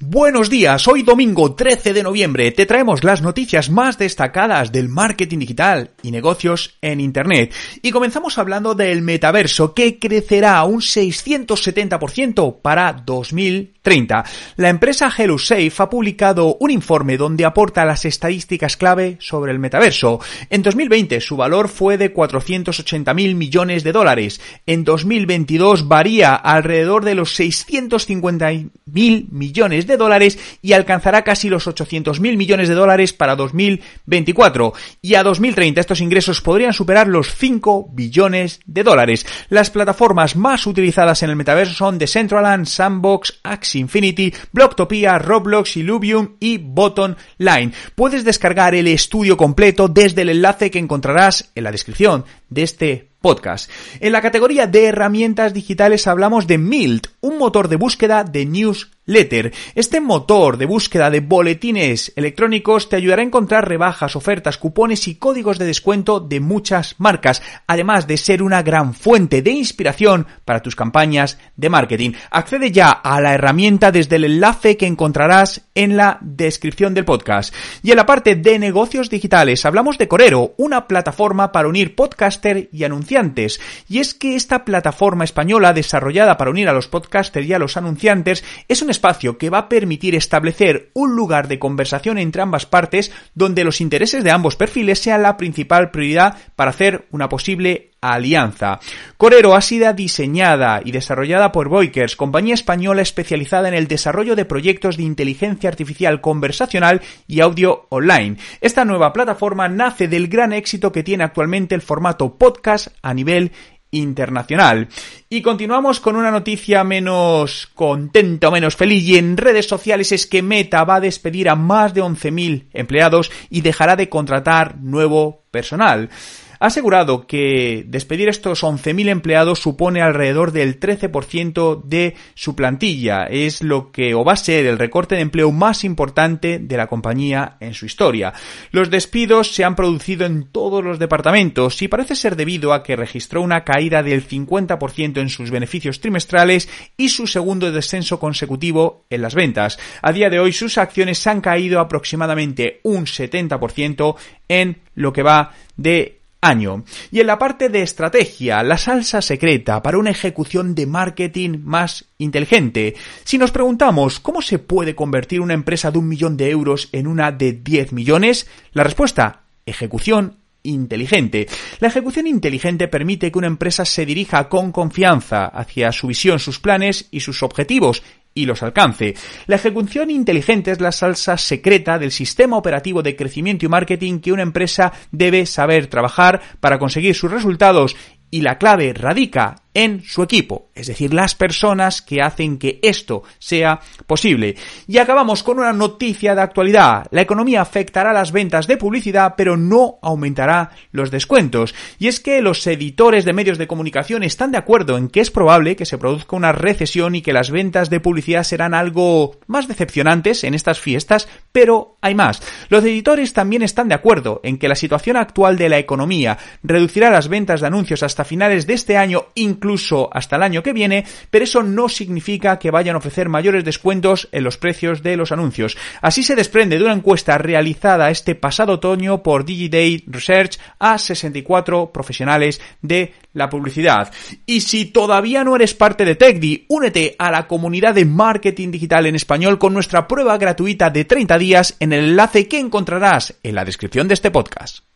Buenos días, hoy domingo 13 de noviembre te traemos las noticias más destacadas del marketing digital y negocios en Internet. Y comenzamos hablando del metaverso que crecerá un 670% para 2030. La empresa HelloSafe ha publicado un informe donde aporta las estadísticas clave sobre el metaverso. En 2020 su valor fue de 480 mil millones de dólares. En 2022 varía alrededor de los 650 mil millones dólares y alcanzará casi los 800 mil millones de dólares para 2024. Y a 2030 estos ingresos podrían superar los 5 billones de dólares. Las plataformas más utilizadas en el metaverso son Decentraland, Sandbox, Axie Infinity, Blocktopia, Roblox, Illuvium y Bottom Line. Puedes descargar el estudio completo desde el enlace que encontrarás en la descripción de este podcast. En la categoría de herramientas digitales hablamos de Milt, un motor de búsqueda de newsletter. Este motor de búsqueda de boletines electrónicos te ayudará a encontrar rebajas, ofertas, cupones y códigos de descuento de muchas marcas, además de ser una gran fuente de inspiración para tus campañas de marketing. Accede ya a la herramienta desde el enlace que encontrarás en la descripción del podcast. Y en la parte de negocios digitales hablamos de Corero, una plataforma para unir podcaster y anunciantes y es que esta plataforma española desarrollada para unir a los podcasters y a los anunciantes es un espacio que va a permitir establecer un lugar de conversación entre ambas partes donde los intereses de ambos perfiles sean la principal prioridad para hacer una posible alianza. Corero ha sido diseñada y desarrollada por Boikers, compañía española especializada en el desarrollo de proyectos de inteligencia artificial conversacional y audio online. Esta nueva plataforma nace del gran éxito que tiene actualmente el formato podcast a nivel internacional. Y continuamos con una noticia menos contenta menos feliz y en redes sociales es que Meta va a despedir a más de 11.000 empleados y dejará de contratar nuevo personal ha asegurado que despedir estos 11.000 empleados supone alrededor del 13% de su plantilla. Es lo que o va a ser el recorte de empleo más importante de la compañía en su historia. Los despidos se han producido en todos los departamentos y parece ser debido a que registró una caída del 50% en sus beneficios trimestrales y su segundo descenso consecutivo en las ventas. A día de hoy sus acciones han caído aproximadamente un 70% en lo que va de año. Y en la parte de estrategia, la salsa secreta para una ejecución de marketing más inteligente. Si nos preguntamos cómo se puede convertir una empresa de un millón de euros en una de 10 millones, la respuesta, ejecución inteligente. La ejecución inteligente permite que una empresa se dirija con confianza hacia su visión, sus planes y sus objetivos y los alcance. La ejecución inteligente es la salsa secreta del sistema operativo de crecimiento y marketing que una empresa debe saber trabajar para conseguir sus resultados y la clave radica en su equipo, es decir, las personas que hacen que esto sea posible. Y acabamos con una noticia de actualidad. La economía afectará las ventas de publicidad, pero no aumentará los descuentos. Y es que los editores de medios de comunicación están de acuerdo en que es probable que se produzca una recesión y que las ventas de publicidad serán algo más decepcionantes en estas fiestas, pero hay más. Los editores también están de acuerdo en que la situación actual de la economía reducirá las ventas de anuncios hasta finales de este año, incluso incluso hasta el año que viene, pero eso no significa que vayan a ofrecer mayores descuentos en los precios de los anuncios. Así se desprende de una encuesta realizada este pasado otoño por DigiDay Research a 64 profesionales de la publicidad. Y si todavía no eres parte de TechDi, únete a la comunidad de marketing digital en español con nuestra prueba gratuita de 30 días en el enlace que encontrarás en la descripción de este podcast.